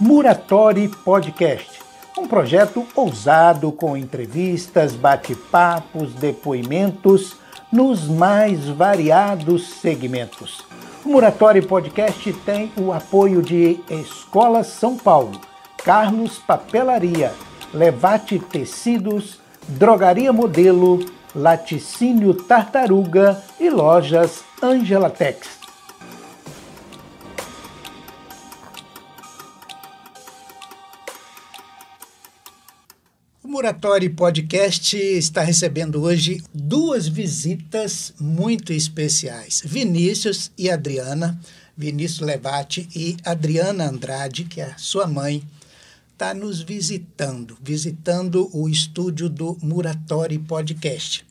Muratori Podcast, um projeto ousado com entrevistas, bate-papos, depoimentos nos mais variados segmentos. O Muratori Podcast tem o apoio de Escola São Paulo, Carlos Papelaria, Levate Tecidos, Drogaria Modelo, Laticínio Tartaruga e Lojas Angela Tex. Muratori Podcast está recebendo hoje duas visitas muito especiais. Vinícius e Adriana, Vinícius Levati e Adriana Andrade, que é sua mãe, está nos visitando, visitando o estúdio do Muratori Podcast.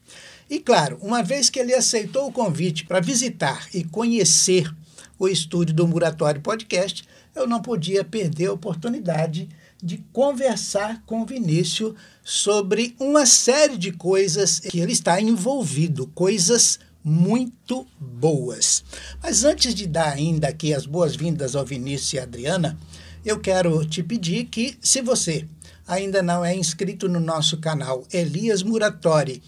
E claro, uma vez que ele aceitou o convite para visitar e conhecer o estúdio do Muratori Podcast, eu não podia perder a oportunidade de conversar com Vinícius sobre uma série de coisas que ele está envolvido, coisas muito boas. Mas antes de dar ainda aqui as boas-vindas ao Vinícius e Adriana, eu quero te pedir que, se você ainda não é inscrito no nosso canal Elias Muratori,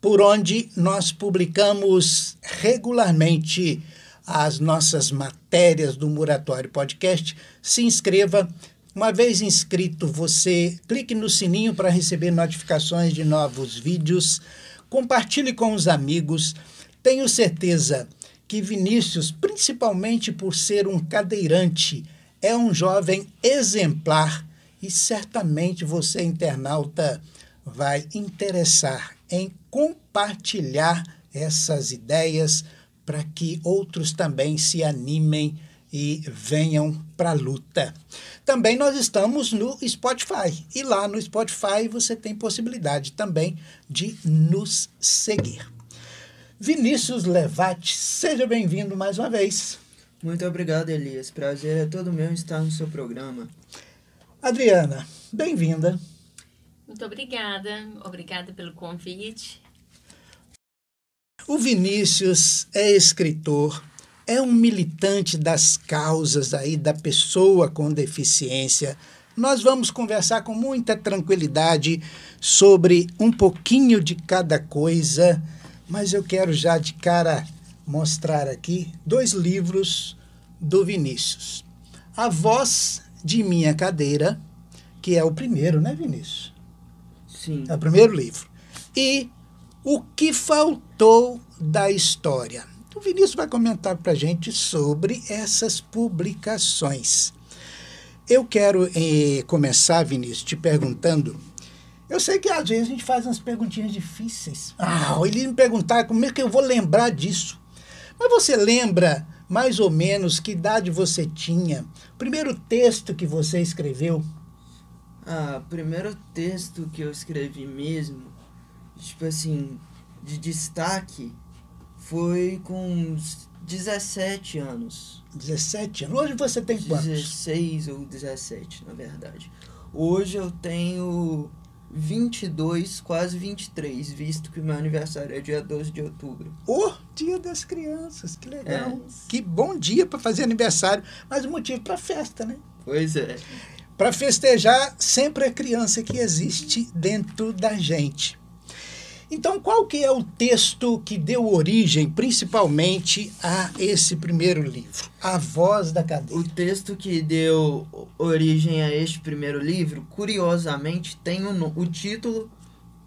por onde nós publicamos regularmente as nossas matérias do Muratório Podcast, se inscreva, uma vez inscrito, você clique no sininho para receber notificações de novos vídeos, compartilhe com os amigos. Tenho certeza que Vinícius, principalmente por ser um cadeirante, é um jovem exemplar e certamente você, internauta, vai interessar em compartilhar essas ideias para que outros também se animem e venham para a luta. Também nós estamos no Spotify e lá no Spotify você tem possibilidade também de nos seguir. Vinícius Levati, seja bem-vindo mais uma vez. Muito obrigado, Elias. Prazer é todo meu estar no seu programa. Adriana, bem-vinda. Muito obrigada. Obrigada pelo convite. O Vinícius é escritor, é um militante das causas aí da pessoa com deficiência. Nós vamos conversar com muita tranquilidade sobre um pouquinho de cada coisa, mas eu quero já de cara mostrar aqui dois livros do Vinícius. A Voz de Minha Cadeira, que é o primeiro, né, Vinícius? Sim. É o primeiro livro. E O que Faltou da História o Vinícius vai comentar para a gente sobre essas publicações. Eu quero eh, começar, Vinícius, te perguntando. Eu sei que às vezes a gente faz umas perguntinhas difíceis. Ah, ele me perguntar como é que eu vou lembrar disso. Mas você lembra mais ou menos que idade você tinha? Primeiro texto que você escreveu? Ah, primeiro texto que eu escrevi mesmo, tipo assim, de destaque, foi com 17 anos. 17 anos? Hoje você tem quantos? 16 ou 17, na verdade. Hoje eu tenho 22, quase 23, visto que meu aniversário é dia 12 de outubro. Oh, dia das crianças, que legal. É. Que bom dia para fazer aniversário, mas o motivo para festa, né? Pois é. Para festejar sempre a criança que existe dentro da gente. Então, qual que é o texto que deu origem, principalmente, a esse primeiro livro, A Voz da Cadeia? O texto que deu origem a este primeiro livro, curiosamente, tem o, o título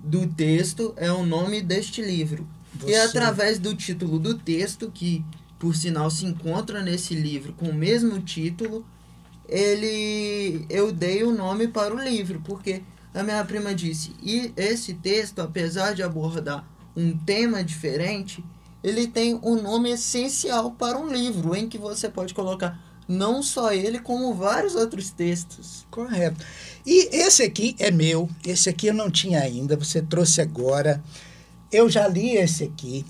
do texto, é o nome deste livro. Você... E é através do título do texto, que por sinal se encontra nesse livro com o mesmo título, ele eu dei o nome para o livro, porque a minha prima disse: e esse texto, apesar de abordar um tema diferente, ele tem um nome essencial para um livro em que você pode colocar não só ele, como vários outros textos. Correto. E esse aqui é meu, esse aqui eu não tinha ainda, você trouxe agora. Eu já li esse aqui.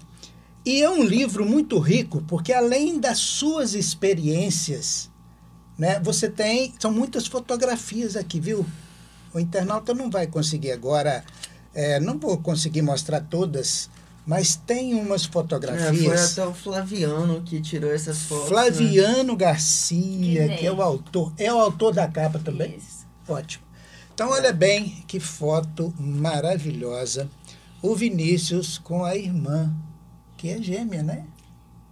E é um livro muito rico, porque além das suas experiências, né, você tem. São muitas fotografias aqui, viu? O internauta não vai conseguir agora, é, não vou conseguir mostrar todas, mas tem umas É, fotografias. foi até o Flaviano que tirou essas fotos. né? Flaviano Garcia, Que que é o autor. É o autor da capa também? Isso. Ótimo. Então, olha bem que foto maravilhosa. O Vinícius com a irmã, que é gêmea, né?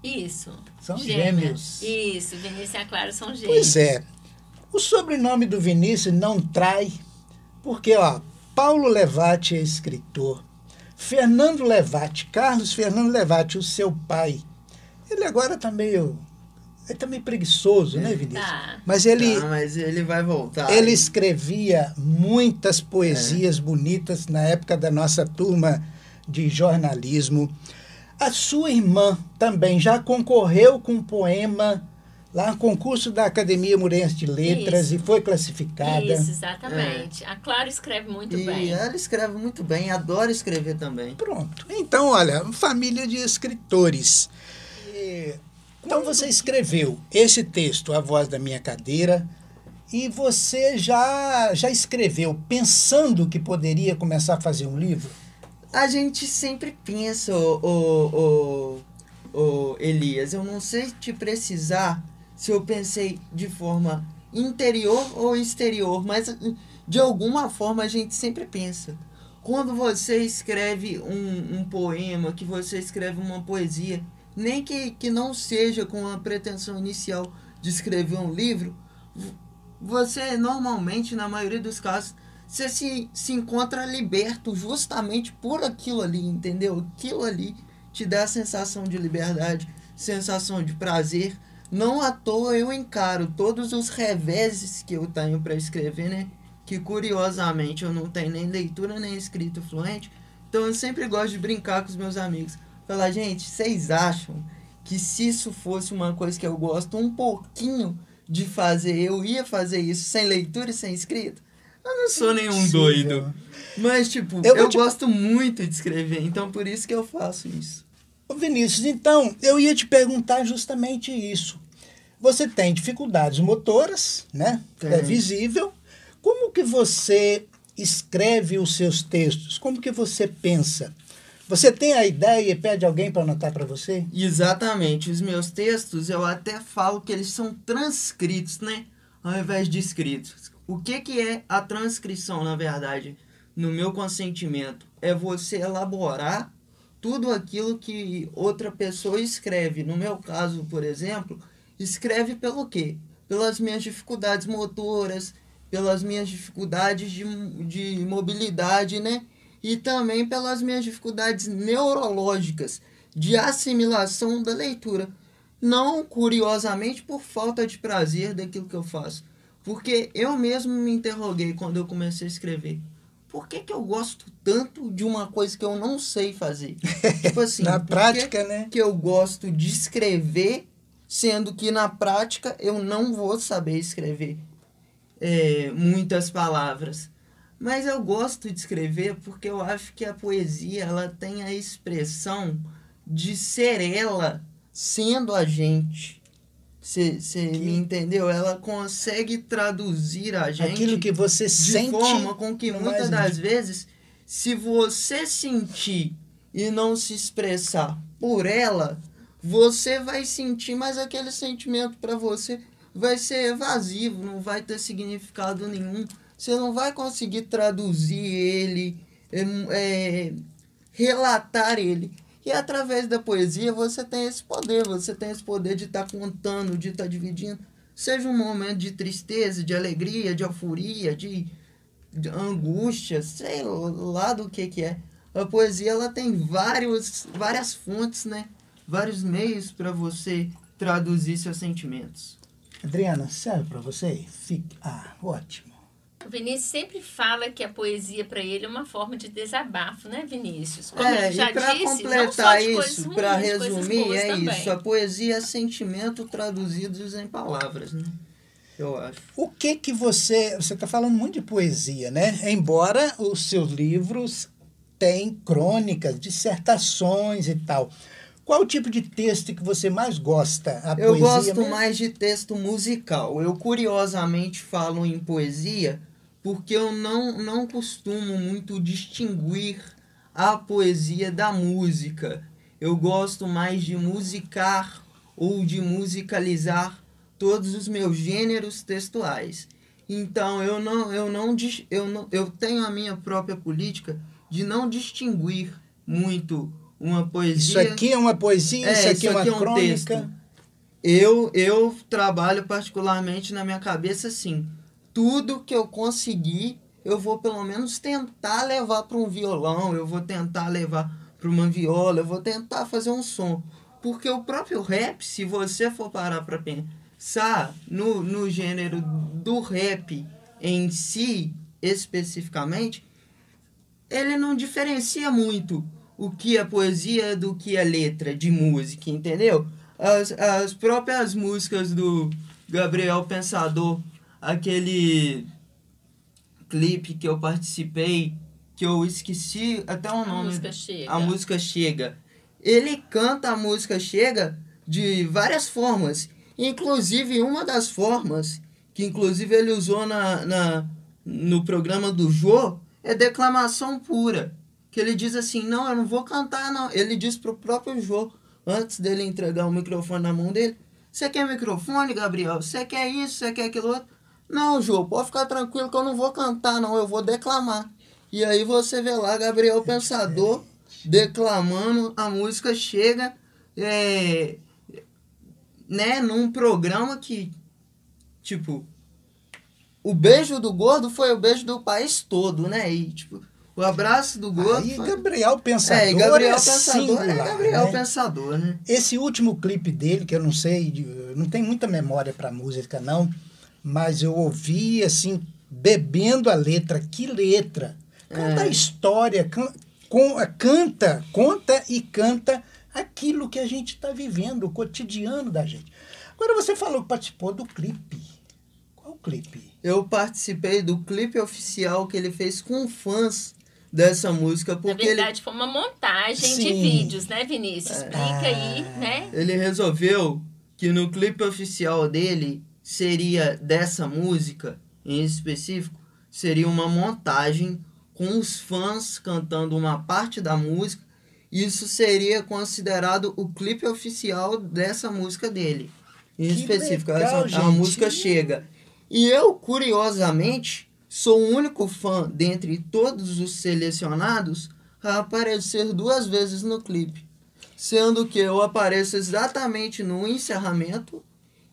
Isso. São Gêmeas. gêmeos. Isso, Vinícius e a Clara são gêmeos. Pois é. O sobrenome do Vinícius não trai, porque, ó, Paulo Levati é escritor. Fernando Levati, Carlos Fernando Levati, o seu pai. Ele agora tá meio. Ele tá meio preguiçoso, né, Vinícius? Tá. Mas ele. Ah, mas ele vai voltar. Ele escrevia muitas poesias bonitas na época da nossa turma de jornalismo. A sua irmã também já concorreu com um poema lá no concurso da Academia Murense de Letras Isso. e foi classificada. Isso, exatamente. A Clara escreve muito E bem. ela escreve muito bem, adora escrever também. Pronto. Então, olha, família de escritores. E- Então você escreveu esse texto, A Voz da Minha Cadeira, e você já, já escreveu pensando que poderia começar a fazer um livro? A gente sempre pensa, ô, ô, ô, ô, Elias, eu não sei te precisar se eu pensei de forma interior ou exterior, mas de alguma forma a gente sempre pensa. Quando você escreve um, um poema, que você escreve uma poesia, nem que, que não seja com a pretensão inicial de escrever um livro, você normalmente, na maioria dos casos, você se, se encontra liberto justamente por aquilo ali, entendeu? Aquilo ali te dá a sensação de liberdade, sensação de prazer. Não à toa eu encaro todos os reveses que eu tenho para escrever, né? Que curiosamente eu não tenho nem leitura nem escrita fluente. Então eu sempre gosto de brincar com os meus amigos. Falar, gente, vocês acham que se isso fosse uma coisa que eu gosto um pouquinho de fazer, eu ia fazer isso sem leitura e sem escrita? Eu não sou nenhum doido. Mas, tipo, Eu eu, gosto muito de escrever, então por isso que eu faço isso. Ô Vinícius, então, eu ia te perguntar justamente isso. Você tem dificuldades motoras, né? É Tenho. visível. Como que você escreve os seus textos? Como que você pensa? Você tem a ideia e pede alguém para anotar para você? Exatamente. Os meus textos, eu até falo que eles são transcritos, né? Ao invés de escritos. O que, que é a transcrição, na verdade? No meu consentimento, é você elaborar tudo aquilo que outra pessoa escreve. No meu caso, por exemplo, escreve pelo quê? Pelas minhas dificuldades motoras, pelas minhas dificuldades de, de mobilidade, né? E também pelas minhas dificuldades neurológicas de assimilação da leitura. Não, curiosamente, por falta de prazer daquilo que eu faço. Porque eu mesmo me interroguei quando eu comecei a escrever. Por que, que eu gosto tanto de uma coisa que eu não sei fazer? tipo assim, Na que prática, né? que eu gosto de escrever, sendo que na prática eu não vou saber escrever é, muitas palavras. Mas eu gosto de escrever porque eu acho que a poesia ela tem a expressão de ser ela sendo a gente. Você me entendeu? Ela consegue traduzir a gente Aquilo que você de sente. forma com que muitas das vezes, se você sentir e não se expressar por ela, você vai sentir, mas aquele sentimento para você vai ser evasivo, não vai ter significado nenhum. Você não vai conseguir traduzir ele, é, é, relatar ele. E através da poesia você tem esse poder, você tem esse poder de estar contando, de estar dividindo. Seja um momento de tristeza, de alegria, de euforia, de, de angústia, sei lá do que que é. A poesia ela tem vários, várias fontes, né? Vários meios para você traduzir seus sentimentos. Adriana, serve para você? Fique... Ah, ótimo. O Vinícius sempre fala que a poesia para ele é uma forma de desabafo, né, Vinícius? Como É, ele já e para disse, não só completar isso, para resumir, boas é também. isso. A poesia é sentimento traduzidos em palavras, né? Eu acho. O que que você... Você está falando muito de poesia, né? Embora os seus livros têm crônicas, dissertações e tal. Qual o tipo de texto que você mais gosta? A Eu poesia gosto mesmo? mais de texto musical. Eu curiosamente falo em poesia porque eu não, não costumo muito distinguir a poesia da música. Eu gosto mais de musicar ou de musicalizar todos os meus gêneros textuais. Então eu não eu não eu não eu tenho a minha própria política de não distinguir muito uma poesia. Isso aqui é uma poesia, é, isso aqui isso é uma aqui é um crônica. texto. Eu eu trabalho particularmente na minha cabeça assim, tudo que eu conseguir, eu vou pelo menos tentar levar para um violão, eu vou tentar levar para uma viola, eu vou tentar fazer um som. Porque o próprio rap, se você for parar para pensar no, no gênero do rap em si, especificamente, ele não diferencia muito o que é poesia do que é letra de música, entendeu? As, as próprias músicas do Gabriel Pensador, aquele clipe que eu participei, que eu esqueci até o nome. A música chega. A música chega. Ele canta a música chega de várias formas. Inclusive, uma das formas que inclusive ele usou na, na, no programa do Jô é declamação pura. Que ele diz assim, não, eu não vou cantar, não. Ele diz pro próprio Jô, antes dele entregar o microfone na mão dele, você quer microfone, Gabriel? Você quer isso? Você quer aquilo outro? Não, Jô, pode ficar tranquilo que eu não vou cantar, não. Eu vou declamar. E aí você vê lá Gabriel Pensador declamando, a música chega é, né, num programa que, tipo, o beijo do gordo foi o beijo do país todo, né? E, tipo, o abraço do gordo. Aí foi... Gabriel Pensador é, Gabriel é Pensador singular, é Gabriel né? Pensador, né? Esse último clipe dele, que eu não sei, não tenho muita memória para música não, mas eu ouvi assim bebendo a letra, que letra. Canta É. a história, can- com- canta, conta e canta aquilo que a gente está vivendo, o cotidiano da gente. Agora você falou que participou do clipe. Qual clipe? Eu participei do clipe oficial que ele fez com fãs dessa música, Na porque ele verdade, foi uma montagem de Sim. vídeos, né, Vinícius? É. Explica aí, Ah. né? ele resolveu que no clipe oficial dele seria dessa música em específico? Seria uma montagem com os fãs cantando uma parte da música. Isso seria considerado o clipe oficial dessa música dele. Em Que específico legal, essa, a música chega. E eu curiosamente sou o único fã dentre todos os selecionados a aparecer duas vezes no clipe. Sendo que eu apareço exatamente no encerramento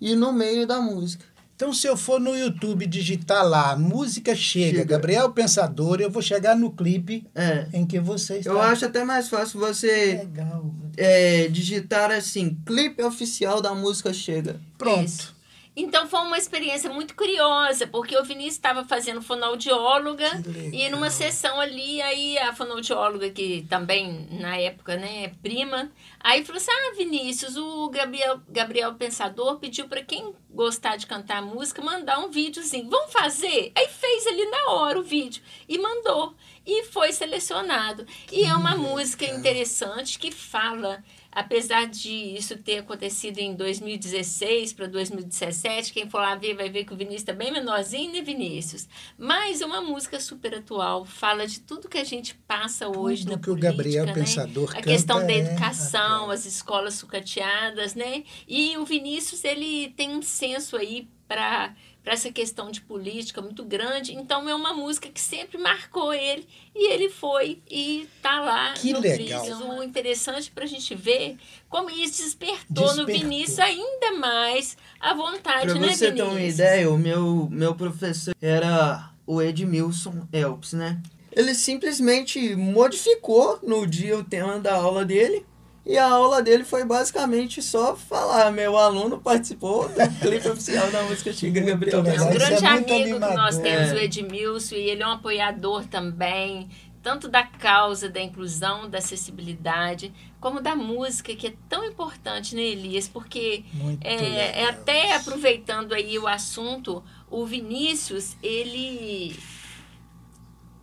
e no meio da música. Então, se eu for no YouTube digitar lá, música chega, Chega. Gabriel Pensador, eu vou chegar no clipe É. em que você está. Eu acho até mais fácil você legal. é, digitar assim, clipe oficial da música chega. Pronto. Isso. Então foi uma experiência muito curiosa, porque o Vinícius estava fazendo fonoaudióloga Que legal. e numa sessão ali, aí a fonoaudióloga, que também na época né, é prima, aí falou assim: Ah, Vinícius, o Gabriel, Gabriel Pensador pediu para quem gostar de cantar música mandar um videozinho. Vamos fazer? Aí fez ali na hora o vídeo e mandou. E foi selecionado. E é uma música interessante que fala apesar de isso ter acontecido em 2016 para 2017, quem for lá ver vai ver que o Vinícius está bem menorzinho, né, Vinícius? Mas é uma música super atual, fala de tudo que a gente passa hoje Tudo na que o política, Gabriel né? Pensador A questão da é educação, atual. as escolas sucateadas, né? E o Vinícius, ele tem um senso aí para para essa questão de política muito grande. Então é uma música que sempre marcou ele e ele foi e tá lá Que no legal. vídeo. O interessante para a gente ver como isso despertou, no Despertou. Vinícius ainda mais a vontade, Pra né, você ter uma Vinícius? ideia, o meu, meu professor era o Edmilson Elps, né? Ele simplesmente modificou no dia o tema da aula dele. E a aula dele foi basicamente só falar: meu aluno participou do clipe oficial da música Chica Muito Gabriel. É um é grande muito amigo que nós temos, É. o Edmilson, e ele é um apoiador também, tanto da causa da inclusão, da acessibilidade, como da música, que é tão importante, né, Elias? Porque Muito é, é até aproveitando aí o assunto, o Vinícius, ele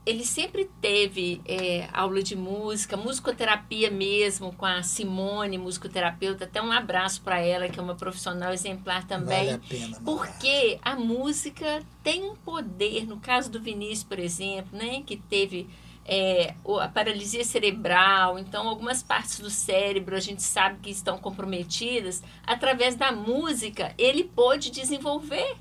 ele sempre teve é, aula de música, musicoterapia mesmo, com a Simone, musicoterapeuta. Até um abraço para ela, que é uma profissional exemplar também. Vale a pena. Mara. Porque a música tem um poder, no caso do Vinícius, por exemplo, né, que teve é, a paralisia cerebral, então algumas partes do cérebro a gente sabe que estão comprometidas, através da música ele pôde desenvolver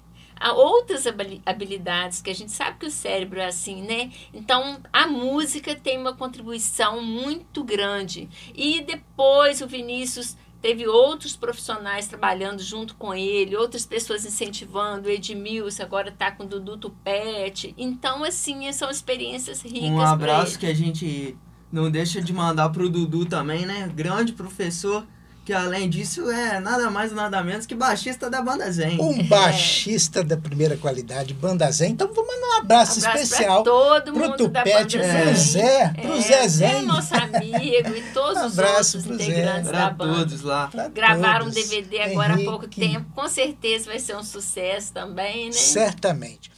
outras habilidades, que a gente sabe que o cérebro é assim, né? Então, a música tem uma contribuição muito grande. E depois o Vinícius teve outros profissionais trabalhando junto com ele, outras pessoas incentivando, Edmilson agora está com o Dudu Tupete. Então, assim, são experiências ricas. Um abraço que a gente não deixa de mandar pro Dudu também, né? Grande professor que além disso é nada mais nada menos que baixista da Banda Zen. Um baixista é. da primeira qualidade, Banda Zen. Então vamos mandar um abraço, um abraço especial todo pro Tupete, pro Zé, pro é, Zé Zen. É nosso amigo e todos os outros integrantes Zé. da banda. todos lá. Pra Gravaram todos. um DVD agora Henrique. há pouco tempo. Com certeza vai ser um sucesso também, né? Certamente.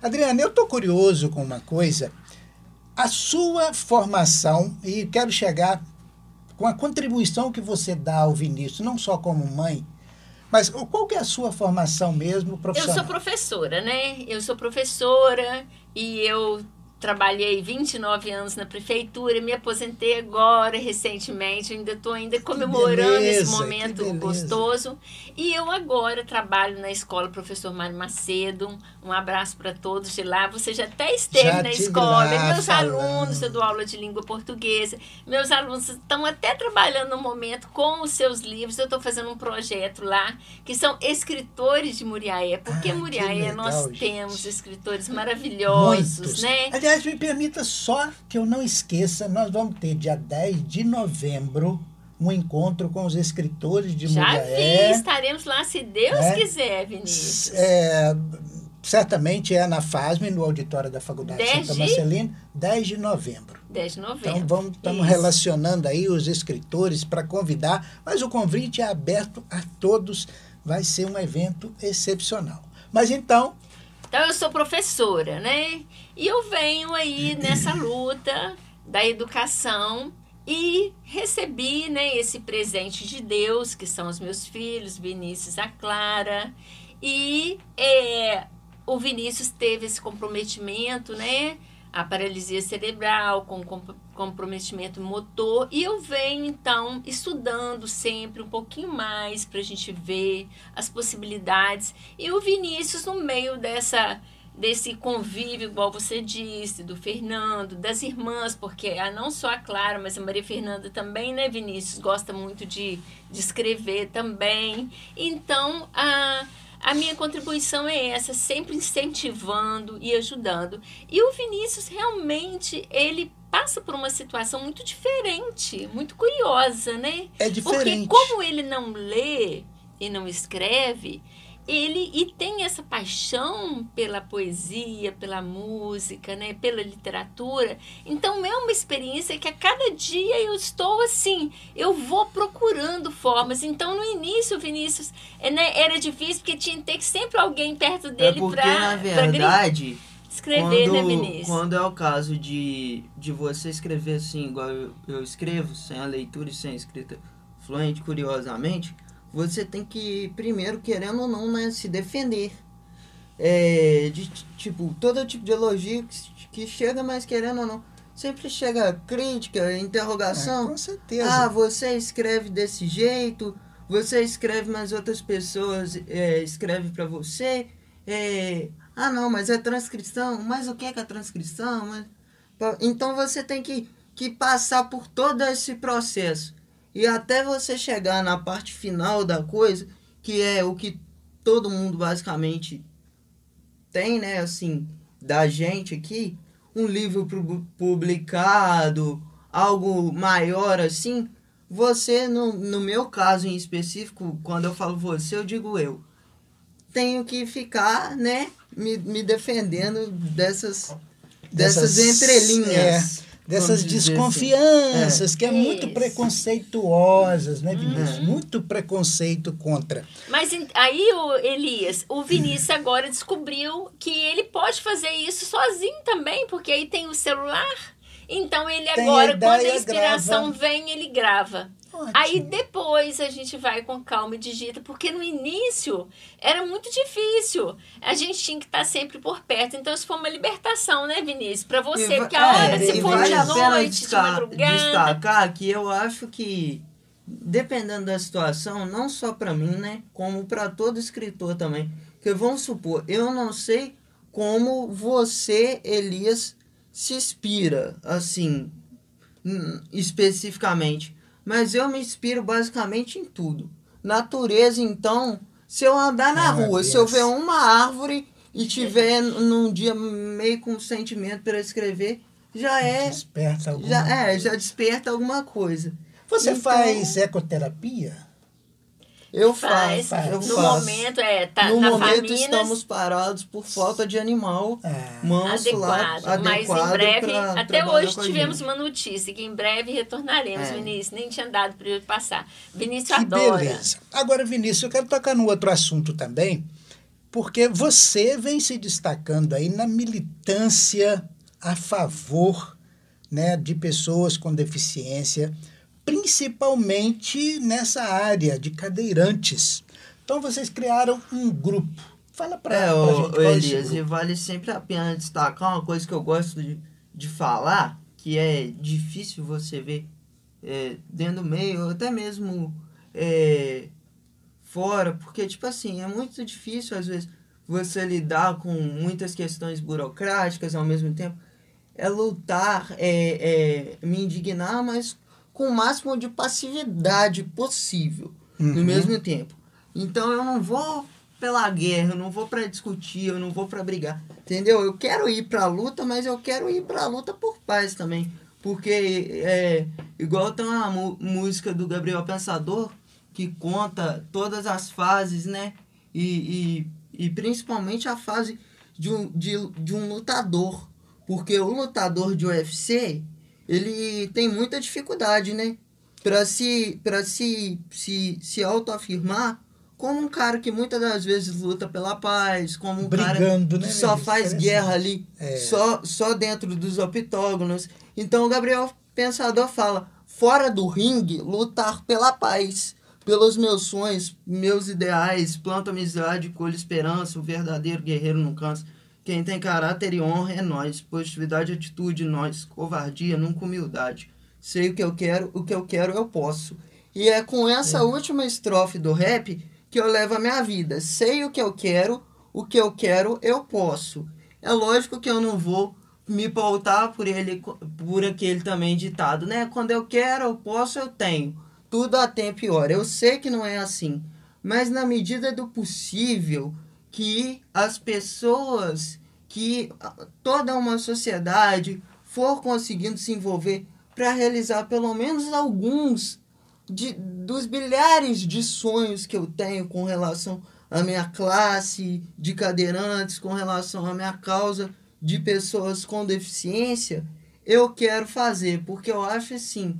Adriana, eu tô curioso com uma coisa. A sua formação, e quero chegar com a contribuição que você dá ao Vinícius, não só como mãe, mas qual que é a sua formação mesmo profissional? Eu sou professora, né? Eu sou professora e eu trabalhei 29 anos na prefeitura, me aposentei agora, recentemente, ainda estou ainda comemorando beleza, esse momento gostoso. E eu agora trabalho na escola Professor Mário Macedo. Um abraço para todos de lá. Você já até esteve já na escola. Meus falando. alunos, eu dou aula de língua portuguesa. Meus alunos estão até trabalhando no momento com os seus livros. Eu estou fazendo um projeto lá, que são escritores de Muriaé. Porque ah, Muriaé nós gente. temos escritores maravilhosos, Muitos. né? Aliás, me permita só que eu não esqueça, nós vamos ter dia 10 de novembro um encontro com os escritores de Já Muriaé. vi, estaremos lá se Deus é, quiser, Vinícius. É, certamente é na FASM, no auditório da Faculdade Santa de... Marcelina, 10 de novembro. 10 de novembro. Então vamos, estamos relacionando aí os escritores para convidar, mas o convite é aberto a todos, vai ser um evento excepcional. Mas então, então eu sou professora, né? E eu venho aí nessa luta da educação e recebi, né, esse presente de Deus, que são os meus filhos, Vinícius a Clara. E é, o Vinícius teve esse comprometimento, né? a paralisia cerebral, com comprometimento motor, e eu venho então estudando sempre um pouquinho mais para a gente ver as possibilidades. E o Vinícius, no meio dessa desse convívio, igual você disse, do Fernando, das irmãs, porque a, não só a Clara, mas a Maria Fernanda também, né, Vinícius, gosta muito de, de escrever também. Então, a a minha contribuição é essa, sempre incentivando e ajudando. E o Vinícius realmente, ele passa por uma situação muito diferente, muito curiosa, né? É diferente. Porque como ele não lê e não escreve, ele e tem essa paixão pela poesia, pela música, né, pela literatura. Então é uma experiência que a cada dia eu estou assim, eu vou procurando formas. Então no início, Vinícius, é, né, era difícil porque tinha que ter sempre alguém perto dele é para na verdade escrever, né, quando, né, Vinícius? Quando é o caso de, de você escrever assim, igual eu, eu escrevo, sem a leitura e sem a escrita fluente, curiosamente, você tem que, primeiro, querendo ou não, né, se defender. É, de, tipo, todo tipo de elogio que, que chega, mas querendo ou não, sempre chega crítica, interrogação. É, com certeza. Ah, você escreve desse jeito, você escreve, mas outras pessoas é, escrevem para você. É, ah, não, mas é transcrição. Mas o que é, que é transcrição? Mas, então você tem que, que passar por todo esse processo. E até você chegar na parte final da coisa, que é o que todo mundo basicamente tem, né, assim, da gente aqui, um livro publicado, algo maior assim, você, no, no meu caso em específico, quando eu falo você, eu digo eu. Tenho que ficar, né, me, me defendendo dessas, dessas, dessas entrelinhas. É dessas assim. desconfianças, assim. que é muito preconceituosas, né, Vinícius? Uhum. Muito preconceito contra. Mas aí, o Elias, o Vinícius agora descobriu que ele pode fazer isso sozinho também, porque aí tem o celular. Então ele agora, quando a inspiração grava. vem, ele grava. Ótimo. Aí depois a gente vai com calma e digita, porque no início era muito difícil. A gente tinha que estar sempre por perto. Então isso foi uma libertação, né, Vinícius? Para você, porque a hora, é, se e for vale de noite, de madrugada. destacar que eu acho que dependendo da situação, não só para mim, né, como para todo escritor também, que vamos supor, eu não sei como você, Elias, se inspira assim, hum, especificamente, mas eu me inspiro basicamente em tudo. Natureza, então, se eu andar na Ah, rua, se eu Deus. ver uma árvore e tiver num dia meio com sentimento para escrever, já é Desperta alguma já, é, já desperta alguma coisa. Você Então- faz ecoterapia? Eu Faz, faço, eu no faço. momento, é, tá no na momento Faminas, estamos parados por falta de animal Ah, manso lá, adequado, mas em adequado breve, pra até hoje tivemos uma notícia que em breve retornaremos, É. Vinícius, nem tinha dado para ele passar. Vinícius que adora. beleza. Agora, Vinícius, eu quero tocar no outro assunto também, porque você vem se destacando aí na militância a favor né, de pessoas com deficiência, principalmente nessa área de cadeirantes. Então, vocês criaram um grupo. Fala para É, a ô, gente qual é Elias, e vale sempre a pena destacar uma coisa que eu gosto de, de falar, que é difícil você ver é, dentro do meio, ou até mesmo é, fora, porque, tipo assim, é muito difícil, às vezes, você lidar com muitas questões burocráticas ao mesmo tempo. É lutar, é, é me indignar, mas com o máximo de passividade possível no Uhum. mesmo tempo. Então eu não vou pela guerra, eu não vou pra discutir, eu não vou pra brigar, entendeu? Eu quero ir pra luta, mas eu quero ir pra luta por paz também, porque é igual tem uma música do Gabriel Pensador que conta todas as fases, né? E, e, e principalmente a fase de um, de, de um lutador, porque o lutador de UFC ele tem muita dificuldade, né? Pra se, pra se, se, se autoafirmar como um cara que muitas das vezes luta pela paz, como um cara Brigando, né? que só Vinícius? faz guerra ali, É. só, só dentro dos octógonos. Então o Gabriel Pensador fala, fora do ringue, lutar pela paz, pelos meus sonhos, meus ideais, planta amizade, colhe esperança, o verdadeiro guerreiro não cansa. Quem tem caráter e honra é nós, positividade e atitude nós, covardia, nunca humildade. Sei o que eu quero, o que eu quero eu posso. E é com essa última estrofe do rap que eu levo a minha vida. Sei o que eu quero, o que eu quero eu posso. É lógico que eu não vou me pautar por ele, por aquele também ditado, né? Quando eu quero, eu posso, eu tenho. Tudo a tempo e hora. Eu sei que não é assim, mas na medida do possível que as pessoas, que ah, toda uma sociedade for conseguindo se envolver para realizar pelo menos alguns de, dos bilhares de sonhos que eu tenho com relação à minha classe de cadeirantes, com relação à minha causa de pessoas com deficiência, eu quero fazer, porque eu acho assim,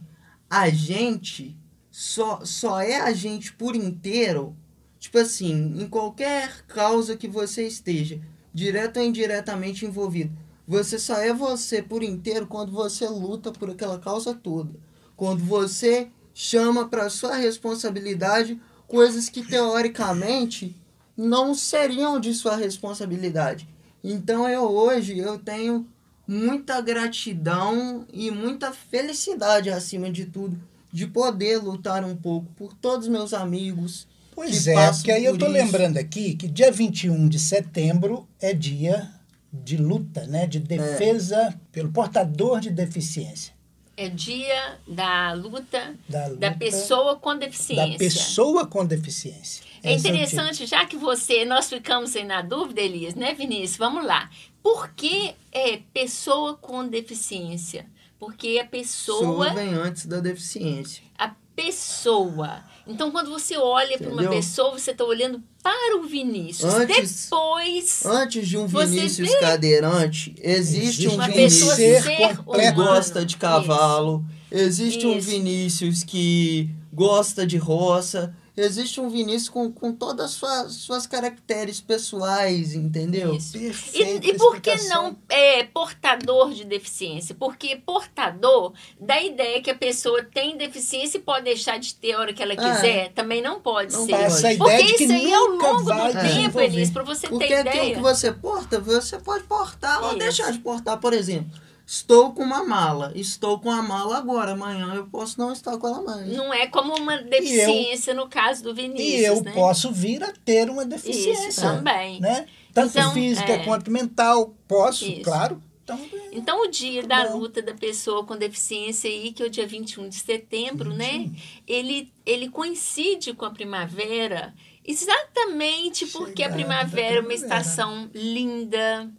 a gente só, só é a gente por inteiro, tipo assim, em qualquer causa que você esteja, direto ou indiretamente envolvido. Você só é você por inteiro quando você luta por aquela causa toda. Quando você chama para sua responsabilidade coisas que teoricamente não seriam de sua responsabilidade. Então eu hoje eu tenho muita gratidão e muita felicidade acima de tudo de poder lutar um pouco por todos meus amigos. Pois que é, porque aí eu por tô isso. lembrando aqui que dia 21 de setembro é dia de luta, né? De defesa pelo portador de deficiência. É dia da luta Da, luta da pessoa com deficiência. da pessoa com deficiência. É Esse o interessante, já que você, nós ficamos aí na dúvida, Elias, né, Vinícius? Vamos lá. Por que é pessoa com deficiência? Porque a pessoa, Pessoa vem antes da deficiência. a pessoa. Então, quando você olha para uma pessoa, você está olhando para o Vinícius. Antes- Depois, Antes de um Vinícius vê? cadeirante, existe, Existe um um Vinícius ser que gosta de cavalo, existe um Isso. Vinícius que gosta de roça, existe um Vinícius com, com todas as suas, suas caracteres pessoais, entendeu? Isso. Perfeita E, e por que não é, portador de deficiência? Porque portador dá a ideia que a pessoa tem deficiência e pode deixar de ter a hora que ela quiser. Também não pode Não ser. Essa Porque ideia de que isso aí é ao longo do tempo. Elis, pra você Porque ter aquilo ideia. que você porta, você pode portar ou Isso. deixar de portar. Por exemplo, estou com uma mala. Estou com a mala agora. Amanhã eu posso não estar com ela mais. Não é como uma deficiência no caso do Vinícius, E eu né? posso vir a ter uma deficiência. Isso também. Né? Tanto Então, física é. quanto mental. Posso, Isso. claro. Então, Então, o dia Muito da bom. luta da pessoa com deficiência aí, que é o dia 21 de setembro, né? Ele, ele coincide com a primavera exatamente porque a Chegada primavera é uma estação linda,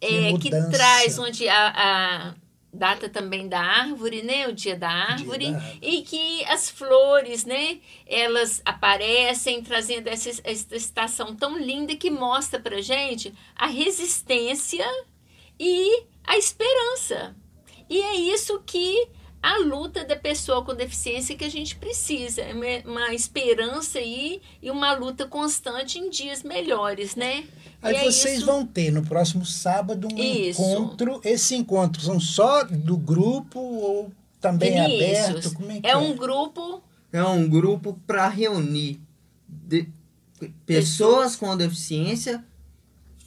é, que traz onde a, a data também da árvore, né? O dia da árvore. da árvore. E que as flores, né? Elas aparecem trazendo essa, essa estação tão linda que mostra pra gente a resistência e a esperança. E é isso que a luta da pessoa com deficiência que a gente precisa. É uma, esperança aí e uma luta constante em dias melhores, né? Aí E é vocês isso. vão ter no próximo sábado um Isso. encontro. Esse encontro são só do grupo ou também é Vinícius, aberto? Como é que é um grupo É um grupo para reunir de- pessoas com deficiência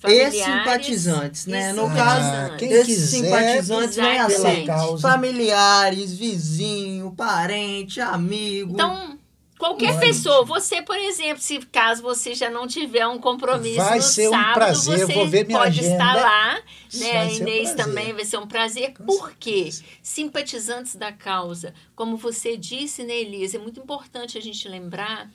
e familiares simpatizantes, né? e No simpatizantes. caso, quem esses quiser, simpatizantes vêm a Exatamente. ser Pela causa. familiares, vizinho, parente, amigo. Então, qualquer pessoa, você, por exemplo, se caso você já não tiver um compromisso Vai no ser um sábado, prazer, você vou ver minha pode agenda. estar lá, né? A um Inês prazer. também vai ser um prazer. Com Por quê? Simpatizantes da causa, como você disse, né, Elisa, é muito importante a gente lembrar.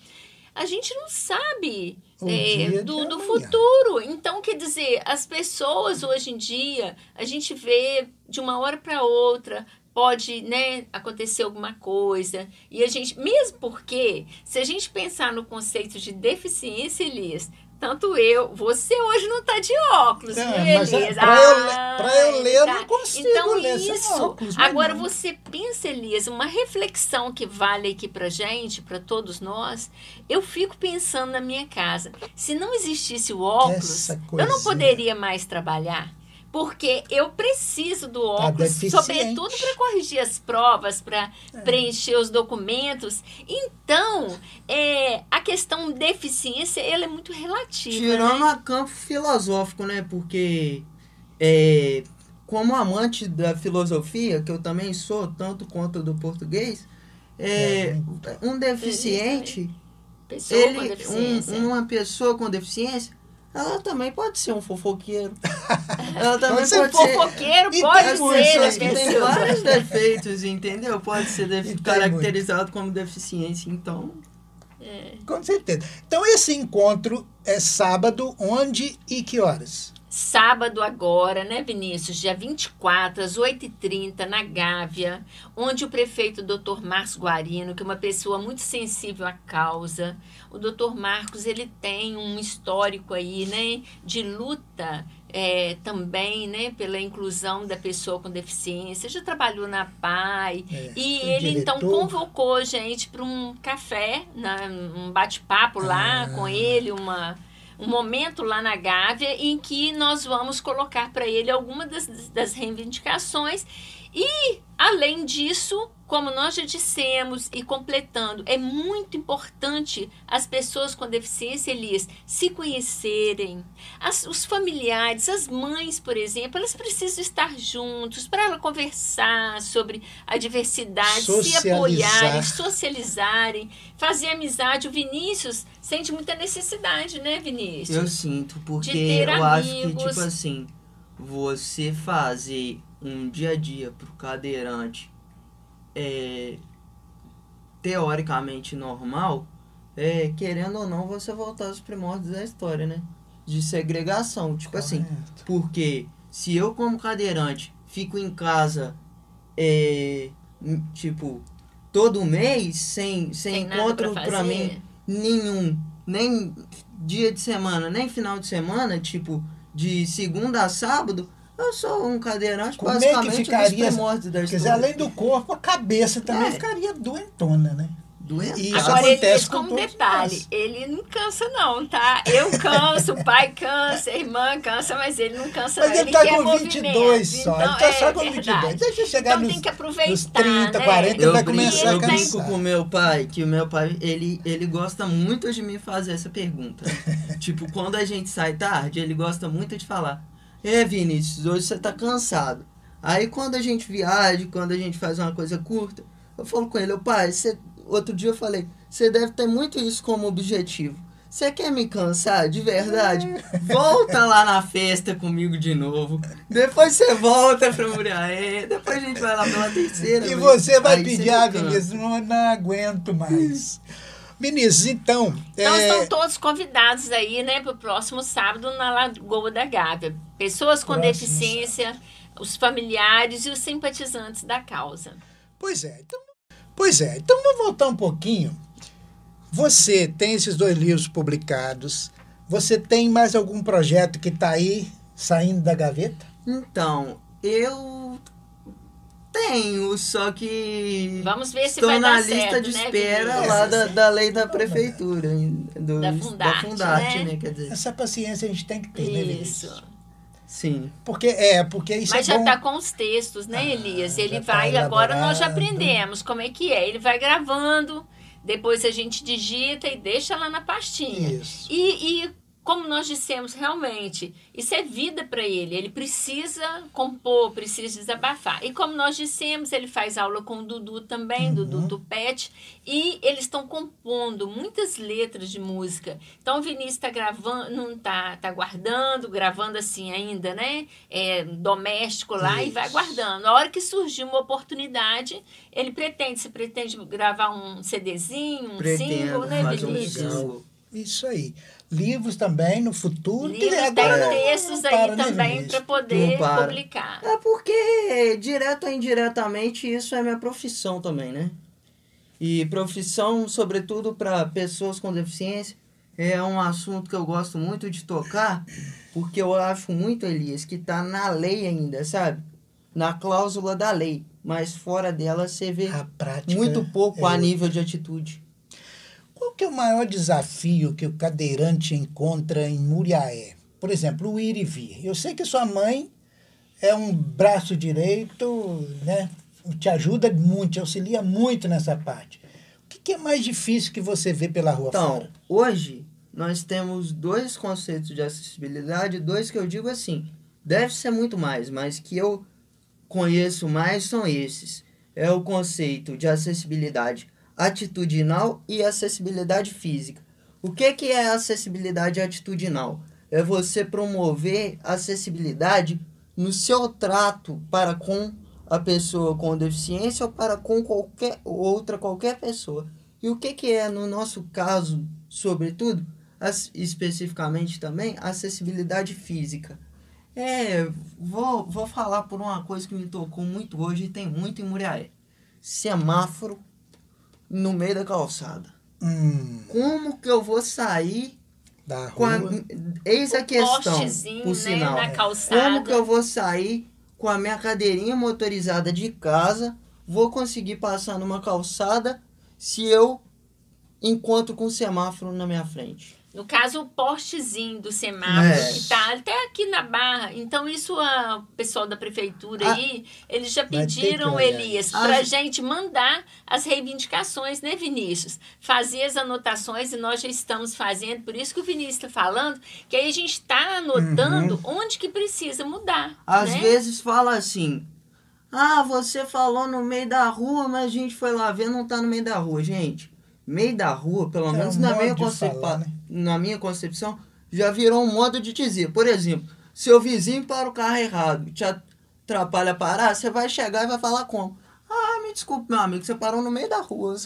A gente não sabe O é, do, do futuro. Então, quer dizer, as pessoas hoje em dia, a gente vê de uma hora para outra, pode né, acontecer alguma coisa. E a gente, mesmo porque, se a gente pensar no conceito de deficiência, Elias, tanto eu, você hoje não está de óculos, É, viu, é, pra eu le- Ah, pra eu ler, eu tá. não consigo Então, ler isso. óculos, Agora, não. você pensa, Elias, uma reflexão que vale aqui pra gente, pra todos nós. Eu fico pensando na minha casa. Se não existisse o óculos, eu não poderia mais trabalhar. Porque eu preciso do óculos, deficiente. sobretudo para corrigir as provas, para É. preencher os documentos. Então, é, a questão deficiência, ela é muito relativa. Tirando né? a campo filosófico, né? Porque é, como amante da filosofia, que eu também sou, tanto quanto do português, é, É, um deficiente, Pessoa com ele, deficiência. um- uma pessoa com deficiência, ela também pode ser um fofoqueiro. ela também Pode ser pode ser. Fofoqueiro E pode tem ser, muitos né, têm pessoa? vários defeitos, entendeu? Pode ser def- tem caracterizado como deficiência, então. Com certeza. Então, esse encontro é sábado, onde e que horas? Sábado agora, né, Vinícius? Dia 24, às 8h30, na Gávea, onde o prefeito Dr. Marcos Guarino, que é uma pessoa muito sensível à causa, o Dr. Marcos, ele tem um histórico aí, né, de luta é, também, né, pela inclusão da pessoa com deficiência, já trabalhou na PAI, É, e ele então diretor. convocou a gente para um café, na, um bate-papo lá Ah. com ele, uma, um momento lá na Gávea em que nós vamos colocar para ele algumas das, das reivindicações. E, além disso, como nós já dissemos e completando, é muito importante as pessoas com deficiência, Elias, se conhecerem. As- os familiares, as mães, por exemplo, elas precisam estar juntos para ela conversar sobre a diversidade, se apoiarem, socializarem, fazer amizade. O Vinícius sente muita necessidade, né, Vinícius? Eu sinto, porque ter eu acho que, amigos. tipo assim, você fazer um dia a dia pro cadeirante é, teoricamente normal, é, querendo ou não, você voltar aos primórdios da história, né? De segregação. Tipo assim, Correto. porque se eu, como cadeirante, fico em casa, é, m- tipo, todo mês, sem, sem Tem encontro pra mim nenhum, nem dia de semana, nem final de semana, tipo, de segunda a sábado, eu sou um cadeirante Como é que basicamente ficaria- dos primórdios da Quer dizer, além do corpo, a cabeça também É. ficaria doentona, né? doendo. E isso Agora, ele, acontece com como todos detalhe, ele não cansa não, tá? Eu canso, o pai cansa, a irmã cansa, mas ele não cansa Mas não. ele tá quer com 22 movimento. só, ele Então, tá é só com verdade. 22. Deixa eu chegar Então nos, tem que aproveitar, nos 30, né? 40, ele Eu vai brinco, começar a eu tem- brinco cansar. com o meu pai, que o meu pai, ele, ele gosta muito de me fazer essa pergunta. tipo, quando a gente sai tarde, ele gosta muito de falar, é Vinícius, hoje você tá cansado. Aí quando a gente viaja, quando a gente faz uma coisa curta, eu falo com ele, ô pai, você... outro dia eu falei, você deve ter muito isso como objetivo. Você quer me cansar de verdade? Volta lá na festa comigo de novo. Depois você volta pra Muriaé. Depois a gente vai lá pela terceira. E vez. você vai Aí pedir, ah. Vinícius, não, não aguento mais. Vinícius, então. Então é, estão todos convidados aí, né, para o próximo sábado na Lagoa da Gávea. Pessoas com Próximo deficiência, os familiares e os simpatizantes da causa. Pois é, então, pois é. Então vamos voltar um pouquinho. Você tem esses dois livros publicados. Você tem mais algum projeto que está aí saindo da gaveta? Então, eu tenho, só que Vamos ver se estou vai na dar lista certo, de né, espera Vinícius? lá da, da lei da prefeitura, do, Da Fundarte, Fundarte, né? né? Quer dizer, Essa paciência a gente tem que ter, né, Vinícius? Isso. sim. Porque é, porque isso Mas é já está com os textos, né, Ah, Elias? Ele tá vai, agora nós já aprendemos como é que é. Ele vai gravando, depois a gente digita e deixa lá na pastinha. Isso. E, e como nós dissemos, realmente, isso é vida para ele. Ele precisa compor, precisa desabafar. E como nós dissemos, ele faz aula com o Dudu também, Uhum. Dudu Tupete, e eles estão compondo muitas letras de música. Então o Vinícius está gravando, não está tá guardando, gravando assim ainda, né? É, doméstico lá e vai Isso. guardando. A hora que surgir uma oportunidade, ele pretende, se pretende gravar um CDzinho, um Pretendo single, né, um Vinícius? single. Isso aí. Livros também no futuro. Livro que tem agora textos não aí também para poder publicar. É porque, direto ou indiretamente, isso é minha profissão também, né? E profissão, sobretudo para pessoas com deficiência, é um assunto que eu gosto muito de tocar, porque eu acho muito, Elias, que tá na lei ainda, sabe? Na cláusula da lei. Mas fora dela você vê A prática muito pouco é a nível de atitude. Qual que é o maior desafio que o cadeirante encontra em Muriaé? Por exemplo, o ir e vir. Eu sei que sua mãe é um braço direito, né? Te ajuda muito, te auxilia muito nessa parte. O que, que é mais difícil que você vê pela rua Então, fora? hoje nós temos dois conceitos de acessibilidade, dois que eu digo assim, deve ser muito mais, mas que eu conheço mais são esses. É o conceito de acessibilidade atitudinal e acessibilidade física. O que, que é acessibilidade atitudinal? É você promover acessibilidade no seu trato para com a pessoa com deficiência ou para com qualquer outra qualquer pessoa. E o que, que é, no nosso caso, sobretudo, as- especificamente também, acessibilidade física? É, vou, vou falar por uma coisa que me tocou muito hoje e tem muito em Muriaé. Semáforo no meio da calçada. Hum, Como que eu vou sair da com a... rua. Eis a questão, por né, sinal. na calçada. Como que eu vou sair com a minha cadeirinha motorizada de casa? Vou conseguir passar numa calçada se eu encontro com um semáforo na minha frente? No caso, o postezinho do semáforo É. que tá até aqui na barra. Então, isso a- o pessoal da prefeitura Ah, aí, eles já pediram, Elias, isso. pra Ah, gente mandar as reivindicações, né, Vinícius? Fazer as anotações e nós já estamos fazendo. Por isso que o Vinícius está falando, que aí a gente está anotando onde que precisa mudar. Às né? vezes fala assim: Ah, você falou no meio da rua, mas a gente foi lá ver, não tá no meio da rua. Gente, meio da rua, pelo É menos um na, concep... falar, né? Na minha concepção, já virou um modo de dizer. Por exemplo, seu vizinho para o carro errado, te atrapalha a parar, você vai chegar e vai falar como? Ah, me desculpe, meu amigo, você parou no meio da rua.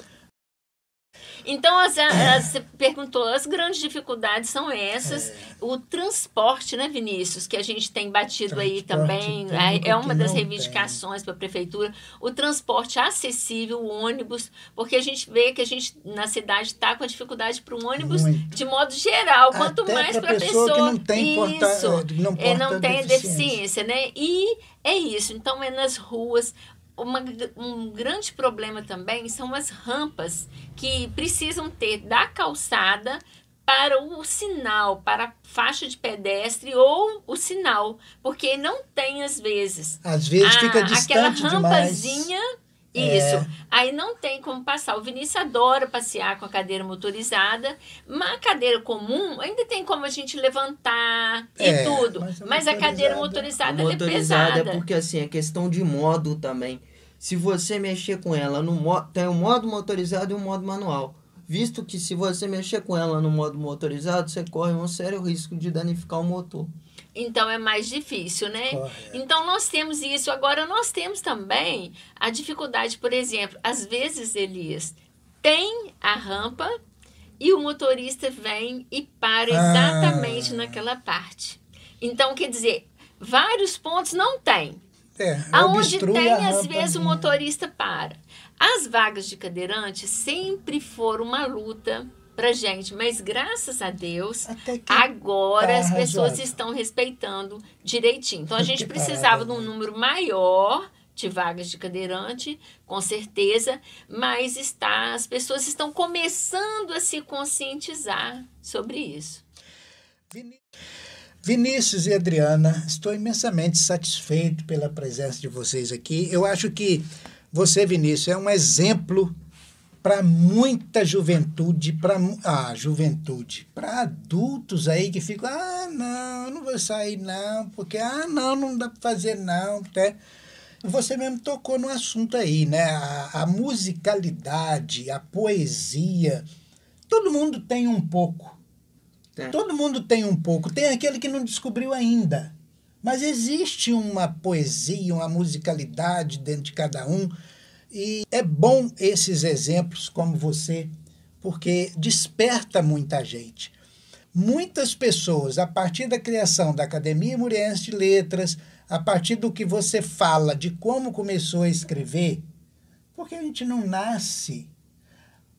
Então, você perguntou, as grandes dificuldades são essas. É. O transporte, né, Vinícius, que a gente tem batido aí Transporte também, público é- uma das não reivindicações para a prefeitura. O transporte acessível, o ônibus, porque a gente vê que a gente na cidade está com a dificuldade para o ônibus Muito. de modo geral, quanto Até mais pra para a pessoa pessoa. que não tem porta- isso, não é, não porta tem deficiência. deficiência, né? E é isso. Então, é nas ruas uma, um grande problema também são as rampas que precisam ter da calçada para o sinal, para a faixa de pedestre ou o sinal, porque não tem às vezes. Às vezes a, fica distante aquela demais. Rampazinha. É. Isso. Aí não tem como passar. O Vinícius adora passear com a cadeira motorizada, mas a cadeira comum ainda tem como a gente levantar e É, tudo. mas Mas, a a cadeira motorizada- motorizada, ela é motorizada pesada. é porque assim, é questão de modo também. Se você mexer com ela no modo, tem o modo motorizado e o modo manual. Visto que se você mexer com ela no modo motorizado, você corre um sério risco de danificar o motor. Então é mais difícil, né? Correto. Então nós temos isso. Agora nós temos também a dificuldade, por exemplo, às vezes, Elias, tem a rampa e o motorista vem e para Ah. exatamente naquela parte. Então, quer dizer, vários pontos não tem. É, Aonde tem, às vezes, o motorista para. As vagas de cadeirante sempre foram uma luta pra gente, mas graças a Deus, agora tá as pessoas estão respeitando direitinho. Então a gente Que precisava de um número maior de vagas de cadeirante, com certeza, mas está, as pessoas estão começando a se conscientizar sobre isso. Vinícius e Adriana, estou imensamente satisfeito pela presença de vocês aqui. Eu acho que você, Vinícius, é um exemplo para muita juventude, para ah, juventude, para adultos aí que ficam, ah, não, não vou sair não, porque ah, não, não dá para fazer não, né? Você mesmo tocou no assunto aí, né? A, a musicalidade, a poesia, todo mundo tem um pouco. Tem. Todo mundo tem um pouco. Tem aquele que não descobriu ainda. Mas existe uma poesia, uma musicalidade dentro de cada um. E é bom esses exemplos como você, porque desperta muita gente. Muitas pessoas, a partir da criação da Academia Muriense de Letras, a partir do que você fala de como começou a escrever, porque a gente não nasce.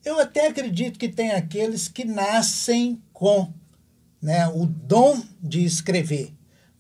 Eu até acredito que tem aqueles que nascem com né, o dom de escrever,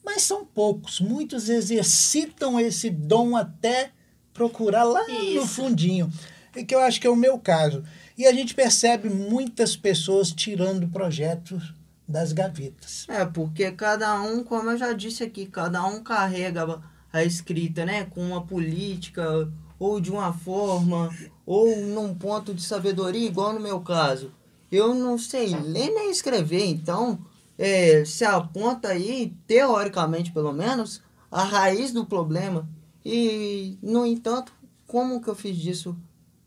mas são poucos. Muitos exercitam esse dom até procurar lá no Isso. fundinho, e que eu acho que é o meu caso. E a gente percebe muitas pessoas tirando projetos das gavetas. É, porque cada um, como eu já disse aqui, cada um carrega a escrita, né? Com uma política, ou de uma forma, ou num ponto de sabedoria, igual no meu caso. Eu não sei ler nem escrever, então é, se aponta aí, teoricamente pelo menos, a raiz do problema. E, no entanto, como que eu fiz disso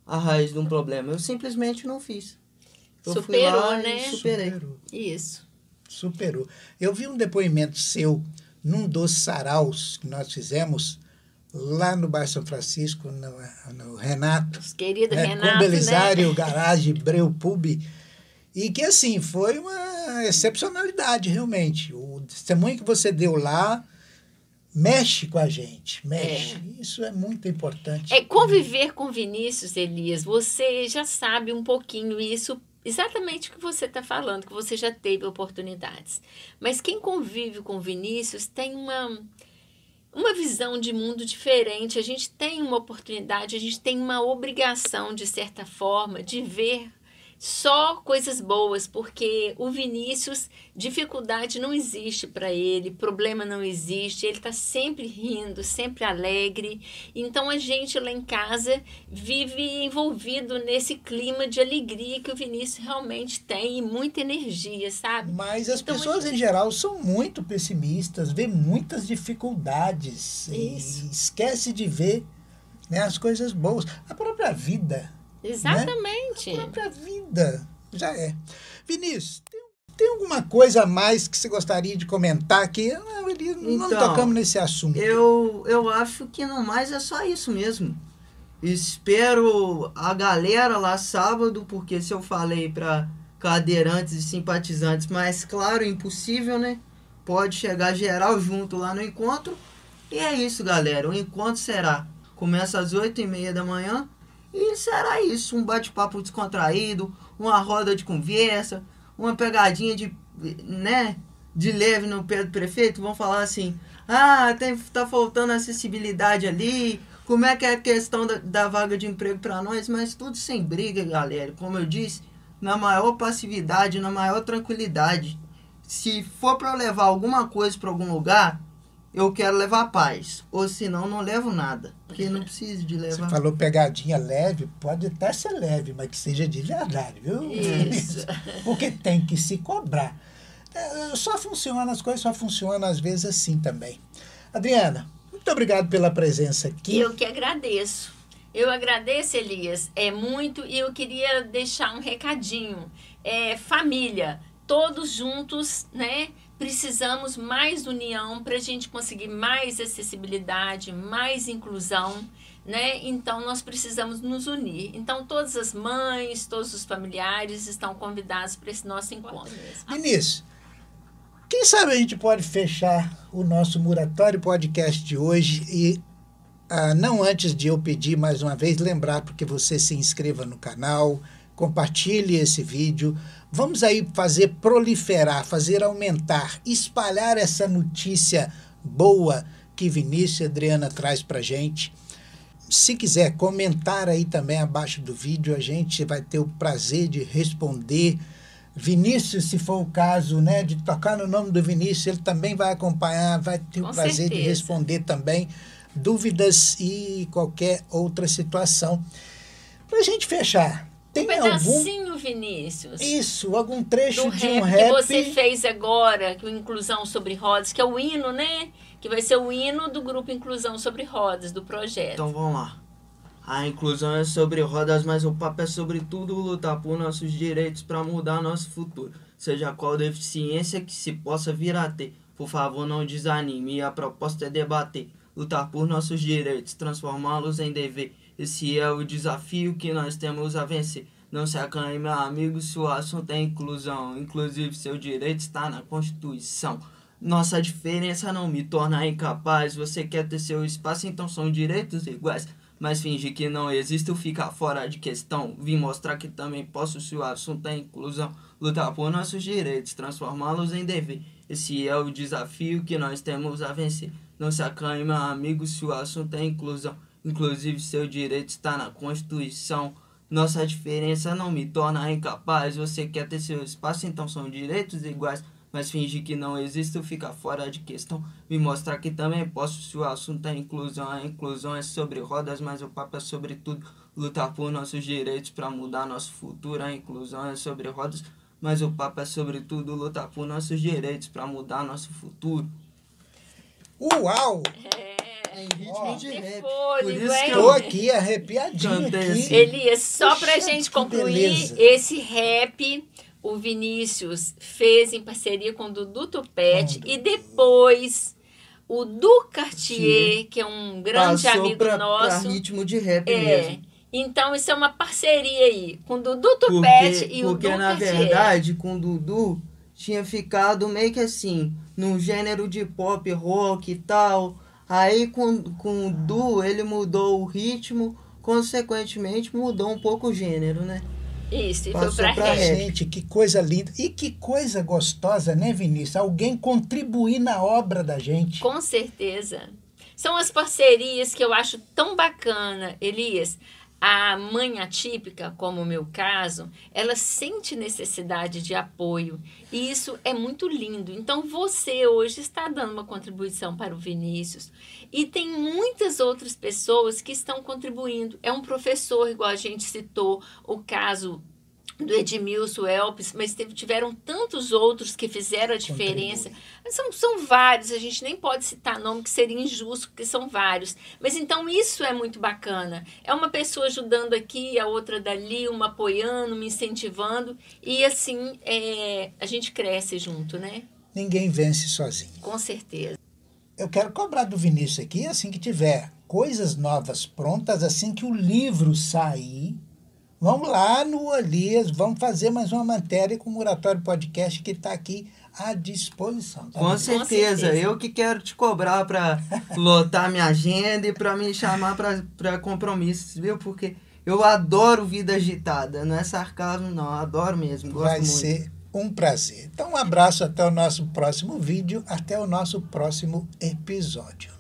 a raiz de um problema? Eu simplesmente não fiz. Eu fui Superou, lá e né? Superei. Superou. Isso. Superou. Eu vi um depoimento seu num dos saraus que nós fizemos lá no bairro São Francisco, no, no Renato. Os queridos né, Renato, com Belisário, né? Garage, Breu Pub. E que, assim, foi uma excepcionalidade, realmente. O testemunho que você deu lá mexe com a gente, mexe. Isso é muito importante. É conviver com Vinícius Elias. Você já sabe um pouquinho isso, exatamente o que você está falando, que você já teve oportunidades. Mas quem convive com Vinícius tem uma uma visão de mundo diferente. A gente tem uma oportunidade, a gente tem uma obrigação de certa forma de ver só coisas boas, porque o Vinícius, dificuldade não existe para ele, problema não existe, ele está sempre rindo, sempre alegre. Então a gente lá em casa vive envolvido nesse clima de alegria que o Vinícius realmente tem e muita energia, sabe? Mas as Então, pessoas em geral são muito pessimistas, vê muitas dificuldades Isso. e esquece de ver né, as coisas boas. A própria vida, Exatamente. a própria vida já é. Vinícius, tem, tem alguma coisa a mais que você gostaria de comentar aqui? Não, ele, não Então, tocamos nesse assunto. Eu, eu acho que no mais é só isso mesmo. Espero a galera lá sábado, porque se eu falei para cadeirantes e simpatizantes, mas claro, impossível, né? Pode chegar geral junto lá no encontro. E é isso, galera. O encontro será. Começa às 8 e meia da manhã. E será isso. Um bate-papo descontraído, uma roda de conversa, uma pegadinha de, né? De leve no pé do prefeito. Vão falar assim: ah, tem, tá faltando acessibilidade ali. como é que é a questão da, da vaga de emprego para nós, mas tudo sem briga, galera. Como eu disse, na maior passividade, na maior tranquilidade. Se for para levar alguma coisa para algum lugar, eu quero levar paz. Ou senão, não levo nada. Porque não preciso de levar. Você falou pegadinha leve, pode até ser leve, mas que seja de verdade, viu? Isso. Porque tem que se cobrar. É, Só funciona, as coisas só funcionam às vezes assim também. Adriana, muito obrigado pela presença aqui. Eu que agradeço. Eu agradeço, Elias, é muito e eu queria deixar um recadinho. É, família, todos juntos, né? Precisamos mais união para a gente conseguir mais acessibilidade, mais inclusão, né? Então nós precisamos nos unir. Então todas as mães, todos os familiares estão convidados para esse nosso encontro. Vinícius, quem sabe a gente pode fechar o nosso Muratório Podcast de hoje e ah, não antes de eu pedir mais uma vez, lembrar porque você se inscreva no canal, compartilhe esse vídeo. Vamos aí fazer proliferar, fazer aumentar, espalhar essa notícia boa que Vinícius e Adriana traz para gente. Se quiser comentar aí também abaixo do vídeo, a gente vai ter o prazer de responder. Vinícius, se for o caso, né, de tocar no nome do Vinícius, ele também vai acompanhar, vai ter Com o prazer de certeza. responder também dúvidas e qualquer outra situação. Para a gente fechar, Um tem algum pedacinho, Vinícius. isso, algum trecho de rap, um que rap? você fez agora, que o Inclusão sobre Rodas, que é o hino, né? Que vai ser o hino do grupo Inclusão sobre Rodas, do projeto. Então vamos lá. A inclusão é sobre rodas, mas o papo é sobre tudo lutar por nossos direitos para mudar nosso futuro. Seja qual deficiência que se possa vir a ter. Por favor, não desanime. A proposta é debater, lutar por nossos direitos, transformá-los em dever. Esse é o desafio que nós temos a vencer. Não se acanhe, meu amigo, se o assunto é inclusão. Inclusive, seu direito está na Constituição. Nossa diferença não me torna incapaz. Você quer ter seu espaço, então são direitos iguais. Mas fingir que não existe ou ficar fora de questão. Vim mostrar que também posso se o assunto é inclusão. Lutar por nossos direitos, transformá-los em dever. Esse é o desafio que nós temos a vencer. Não se acanhe, meu amigo, se o assunto é inclusão. Inclusive, seu direito está na Constituição. Nossa diferença não me torna incapaz. Você quer ter seu espaço, então são direitos iguais. Mas fingir que não existe ou ficar fora de questão. Me mostrar que também posso se o assunto é inclusão. A inclusão é sobre rodas, mas o papo é sobre tudo. Lutar por nossos direitos para mudar nosso futuro. A inclusão é sobre rodas, mas o papo é sobre tudo. Lutar por nossos direitos para mudar nosso futuro. Uau! É. Em Ó, ritmo de tem rap. fôlego, Por isso que Tô eu aqui arrepiadinho aqui. assim. Elias, só Puxa, pra gente concluir, beleza. esse rap o Vinícius fez em parceria com o Dudu Tupete e Dudu. depois o Du Cartier, que é um grande passou amigo pra, pra nosso. ritmo de rap É. mesmo. Então isso é uma parceria aí com o Dudu Tupete Porque, e o porque Du na Cartier. verdade, com o Dudu, tinha ficado meio que assim, num gênero de pop, rock e tal. Aí com, com o Du, ele mudou o ritmo, consequentemente mudou um pouco o gênero, né? Isso, e Passou foi pra, pra rap. rap. Gente, que coisa linda. E que coisa gostosa, né, Vinícius? Alguém contribuir na obra da gente. Com certeza. São as parcerias que eu acho tão bacana, Elias. A mãe atípica, como o meu caso, ela sente necessidade de apoio e isso é muito lindo. Então você hoje está dando uma contribuição para o Vinícius e tem muitas outras pessoas que estão contribuindo. É um professor, igual a gente citou, o caso do Edmilson Elpes, mas teve- tiveram tantos outros que fizeram a diferença. São, são vários, a gente nem pode citar nome, que seria injusto, porque são vários. Mas então isso é muito bacana. É uma pessoa ajudando aqui, a outra dali, uma apoiando, me incentivando. E assim é, a gente cresce junto, né? Ninguém vence sozinho. Com certeza. Eu quero cobrar do Vinícius aqui, assim que tiver coisas novas prontas, assim que o livro sair, vamos lá no Elias, vamos fazer mais uma matéria com o Muratório Podcast que está aqui à disposição. tá Com bom? certeza. certeza. Eu que quero te cobrar pra lotar minha agenda e pra me chamar pra compromissos, viu? Porque eu adoro vida agitada. Não é sarcasmo, não. Eu adoro mesmo. Gosto Vai muito. ser um prazer. Então, um abraço até o nosso próximo vídeo, até o nosso próximo episódio.